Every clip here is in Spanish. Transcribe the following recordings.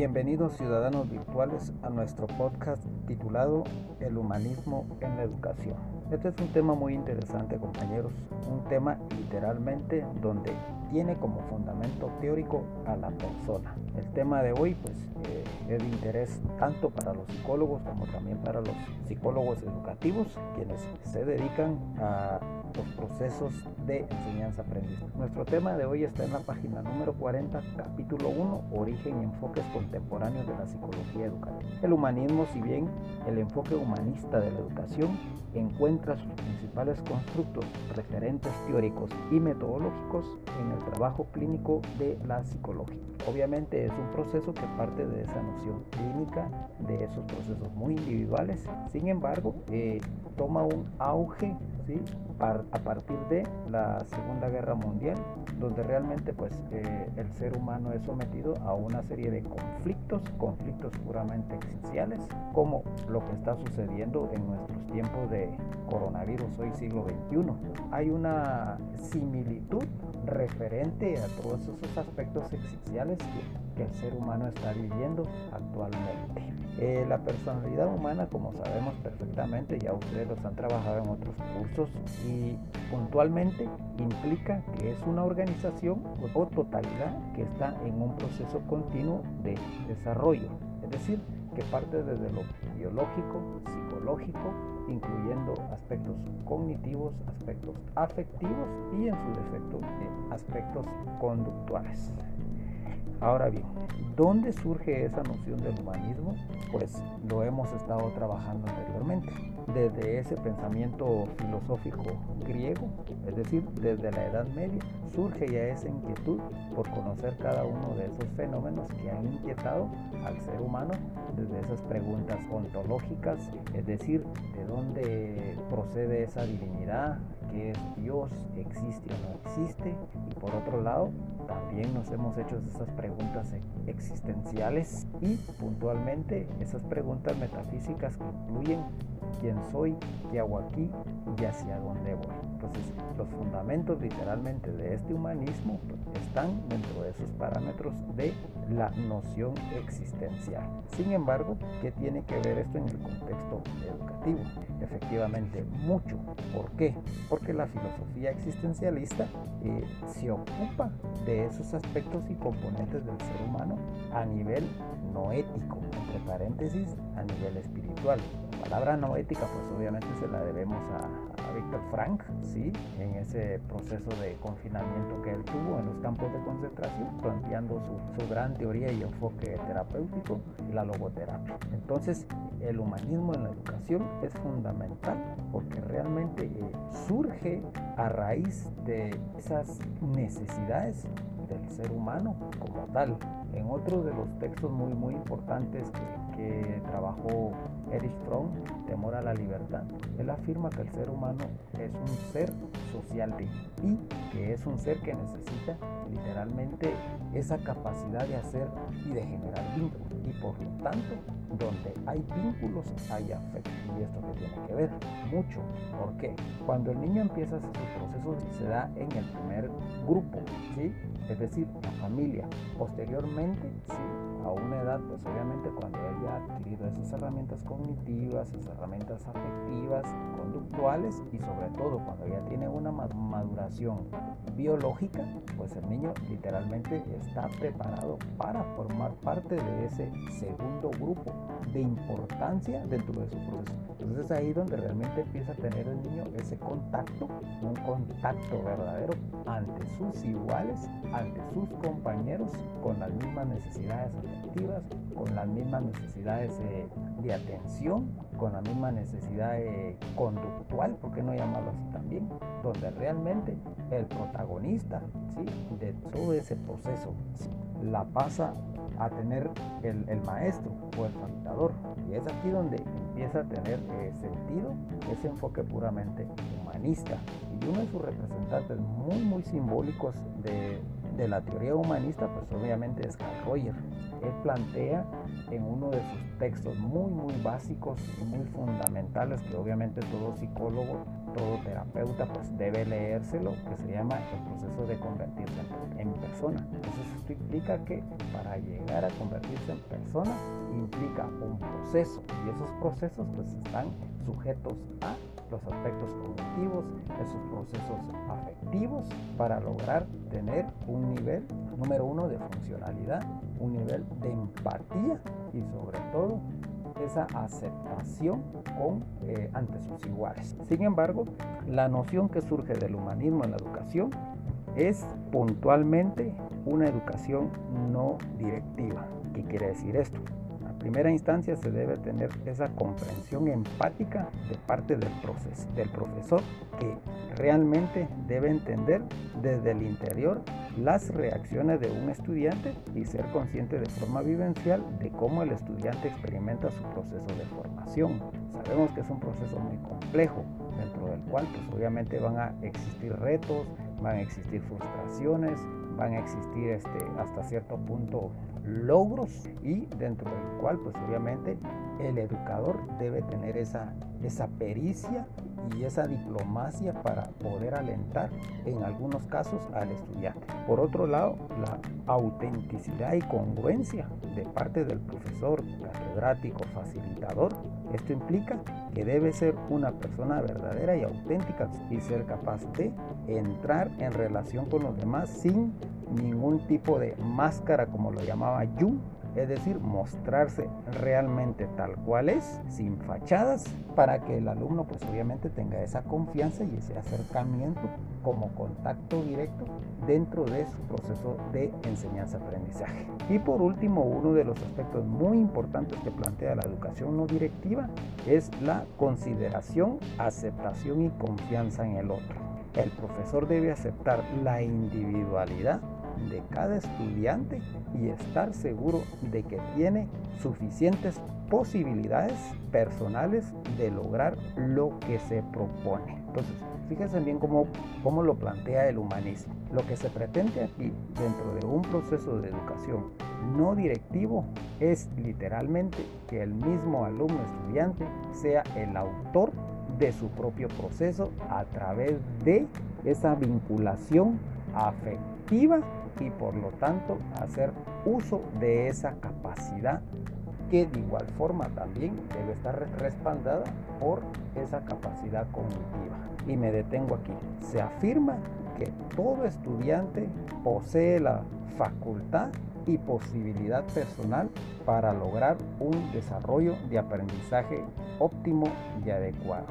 Bienvenidos ciudadanos virtuales a nuestro podcast titulado El humanismo en la educación. Este es un tema muy interesante compañeros, un tema literalmente donde tiene como fundamento teórico a la persona. El tema de hoy pues eh, es de interés tanto para los psicólogos como también para los psicólogos educativos quienes se dedican a los procesos de enseñanza-aprendizaje. Nuestro tema de hoy está en la página número 40, capítulo 1, Origen y enfoques contemporáneos de la psicología educativa. El humanismo, si bien el enfoque humanista de la educación encuentra sus principales constructos, referentes teóricos y metodológicos en el trabajo clínico de la psicología. Obviamente es un proceso que parte de esa noción clínica, de esos procesos muy individuales, sin embargo, eh, toma un auge ¿sí? A partir de la Segunda Guerra Mundial, donde realmente pues, eh, el ser humano es sometido a una serie de conflictos, conflictos puramente existenciales, como lo que está sucediendo en nuestros tiempos de coronavirus hoy siglo XXI. Hay una similitud referente a todos esos aspectos existenciales que, el ser humano está viviendo actualmente. Eh, la personalidad humana, como sabemos perfectamente, ya ustedes los han trabajado en otros cursos y puntualmente implica que es una organización o totalidad que está en un proceso continuo de desarrollo. Es decir, que parte desde lo biológico, psicológico, incluyendo aspectos cognitivos, aspectos afectivos y en su defecto aspectos conductuales. Ahora bien, ¿dónde surge esa noción del humanismo? Pues lo hemos estado trabajando anteriormente, desde ese pensamiento filosófico griego, es decir, desde la Edad Media, surge ya esa inquietud por conocer cada uno de esos fenómenos que han inquietado al ser humano, desde esas preguntas ontológicas, es decir, de dónde procede esa divinidad, qué es Dios, existe o no existe, y por otro lado, también nos hemos hecho esas preguntas existenciales y puntualmente esas preguntas metafísicas que incluyen quién soy, qué hago aquí y hacia dónde voy. Los fundamentos literalmente de este humanismo están dentro de esos parámetros de la noción existencial. Sin embargo, ¿qué tiene que ver esto en el contexto educativo? Efectivamente, mucho. ¿Por qué? Porque la filosofía existencialista eh, se ocupa de esos aspectos y componentes del ser humano a nivel no ético, entre paréntesis, a nivel espiritual. La palabra no ética, pues obviamente se la debemos a, Víctor Frank, ¿sí? en ese proceso de confinamiento que él tuvo en los campos de concentración, planteando su, su gran teoría y enfoque terapéutico, la logoterapia. Entonces, el humanismo en la educación es fundamental porque realmente eh, surge a raíz de esas necesidades del ser humano como tal. En otro de los textos muy muy importantes que, trabajó Erich Fromm, Temor a la Libertad, él afirma que el ser humano es un ser social y que es un ser que necesita literalmente esa capacidad de hacer y de generar vínculos. Y por lo tanto, donde hay vínculos hay afecto. Y esto que tiene que ver mucho. ¿Por qué? Cuando el niño empieza sus procesos se da en el primer grupo, ¿sí? Es decir, la familia. Posteriormente, sí, una edad, pues obviamente cuando él ya ha adquirido esas herramientas cognitivas, esas herramientas afectivas, conductuales y sobre todo cuando ya tiene una maduración biológica, pues el niño literalmente está preparado para formar parte de ese segundo grupo de importancia dentro de su proceso. Entonces es ahí donde realmente empieza a tener el niño ese contacto, un contacto verdadero ante sus iguales, ante sus compañeros, con las mismas necesidades con las mismas necesidades de atención, con la misma necesidad conductual, ¿por qué no llamarlo así también? Donde realmente el protagonista ¿sí? de todo ese proceso la pasa a tener el, maestro o el facilitador. Y es aquí donde empieza a tener eh, sentido ese enfoque puramente humanista. Y uno de sus representantes muy, muy simbólicos de, de la teoría humanista, pues obviamente es Carl Roger. Él plantea en uno de sus textos muy, muy básicos y muy fundamentales que obviamente todo psicólogo, todo terapeuta pues debe leérselo, que se llama el proceso de convertirse en persona. Entonces esto implica que para llegar a convertirse en persona implica un proceso y esos procesos pues están sujetos a los aspectos cognitivos, esos procesos afectivos para lograr tener un nivel número uno de funcionalidad, un nivel de empatía y sobre todo esa aceptación con, eh, ante sus iguales. Sin embargo, la noción que surge del humanismo en la educación es puntualmente una educación no directiva. ¿Qué quiere decir esto? Primera instancia se debe tener esa comprensión empática de parte del, del profesor que realmente debe entender desde el interior las reacciones de un estudiante y ser consciente de forma vivencial de cómo el estudiante experimenta su proceso de formación. Sabemos que es un proceso muy complejo, dentro del cual pues obviamente van a existir retos, van a existir frustraciones, van a existir este, hasta cierto punto logros y dentro del cual pues obviamente el educador debe tener esa, esa pericia y esa diplomacia para poder alentar en algunos casos al estudiante. Por otro lado, la autenticidad y congruencia de parte del profesor, catedrático, facilitador, esto implica que debe ser una persona verdadera y auténtica y ser capaz de entrar en relación con los demás sin ningún tipo de máscara como lo llamaba Jung es decir, mostrarse realmente tal cual es, sin fachadas, para que el alumno pues obviamente tenga esa confianza y ese acercamiento como contacto directo dentro de su proceso de enseñanza-aprendizaje. Y por último, uno de los aspectos muy importantes que plantea la educación no directiva es la consideración, aceptación y confianza en el otro. El profesor debe aceptar la individualidad de cada estudiante y estar seguro de que tiene suficientes posibilidades personales de lograr lo que se propone. Entonces, fíjense bien cómo, cómo lo plantea el humanismo. Lo que se pretende aquí dentro de un proceso de educación no directivo es literalmente que el mismo alumno estudiante sea el autor de su propio proceso a través de esa vinculación afectiva y por lo tanto hacer uso de esa capacidad que de igual forma también debe estar respaldada por esa capacidad cognitiva. Y me detengo aquí. Se afirma que todo estudiante posee la facultad y posibilidad personal para lograr un desarrollo de aprendizaje óptimo y adecuado.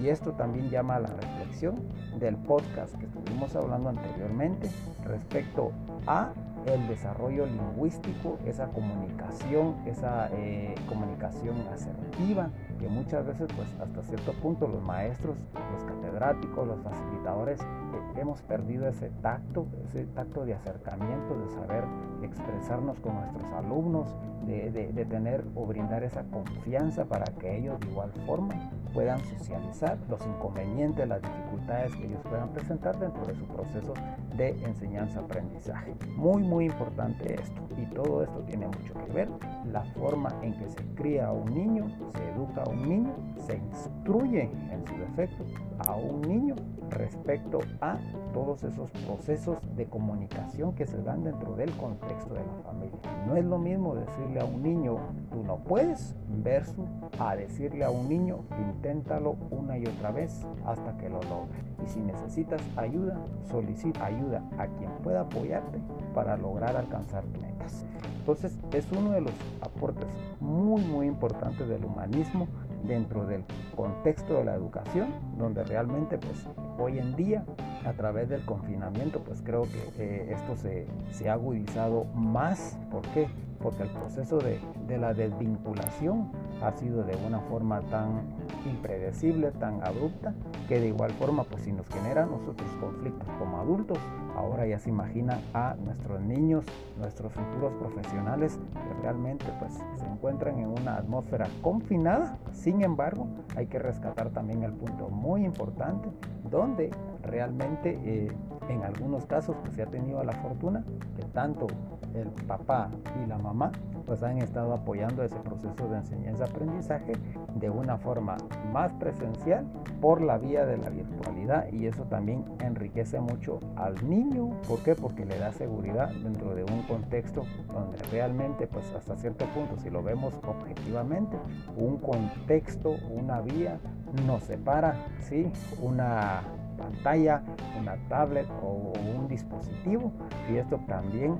Y esto también llama a la reflexión del podcast que estuvimos hablando anteriormente respecto a el desarrollo lingüístico, esa comunicación, esa eh, comunicación asertiva, que muchas veces pues hasta cierto punto los maestros, los catedráticos, los facilitadores eh, hemos perdido ese tacto, ese tacto de acercamiento, de saber expresarnos con nuestros alumnos, de, de tener o brindar esa confianza para que ellos de igual forma puedan socializar los inconvenientes, las dificultades que ellos puedan presentar dentro de su proceso de enseñanza-aprendizaje. Muy, muy importante esto. Y todo esto tiene mucho que ver la forma en que se cría a un niño, se educa a un niño, se instruye en su defecto a un niño respecto a todos esos procesos de comunicación que se dan dentro del contexto de la familia. No es lo mismo decirle a un niño, tú no puedes, versus a decirle a un niño, inténtalo una y otra vez hasta que lo logre. Y si necesitas ayuda, solicita ayuda a quien pueda apoyarte para lograr alcanzar metas. Entonces es uno de los aportes muy muy importantes del humanismo dentro del contexto de la educación, donde realmente pues hoy en día a través del confinamiento pues creo que eh, esto se, se, ha agudizado más. ¿Por qué? Porque el proceso de, de la desvinculación ha sido de una forma tan impredecible, tan abrupta, que de igual forma pues si nos genera nosotros conflictos como adultos, ahora ya se imagina a nuestros niños, nuestros futuros profesionales que realmente pues se encuentran en una atmósfera confinada. Sin embargo, hay que rescatar también el punto muy importante donde realmente eh, en algunos casos pues, se ha tenido la fortuna que tanto el papá y la mamá pues han estado apoyando ese proceso de enseñanza-aprendizaje de una forma más presencial por la vía de la virtualidad y eso también enriquece mucho al niño. ¿Por qué? Porque le da seguridad dentro de un contexto donde realmente pues hasta cierto punto si lo vemos objetivamente un contexto, una vía nos separa, ¿sí? Una pantalla, una tablet o un dispositivo y esto también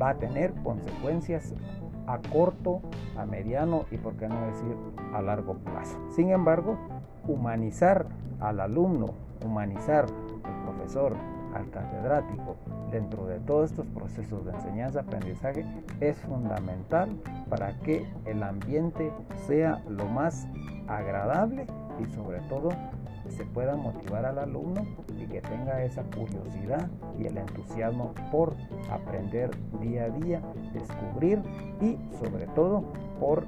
va a tener consecuencias a corto, a mediano y por qué no decir a largo plazo. Sin embargo, humanizar al alumno, humanizar al profesor, al catedrático dentro de todos estos procesos de enseñanza-aprendizaje es fundamental para que el ambiente sea lo más agradable y sobre todo se pueda motivar al alumno y que tenga esa curiosidad y el entusiasmo por aprender día a día, descubrir y sobre todo por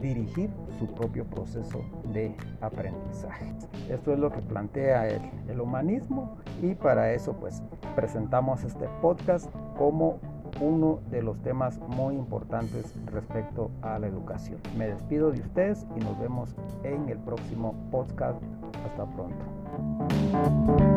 dirigir su propio proceso de aprendizaje. Esto es lo que plantea el, el humanismo y para eso pues presentamos este podcast como uno de los temas muy importantes respecto a la educación. Me despido de ustedes y nos vemos en el próximo podcast. Hasta pronto.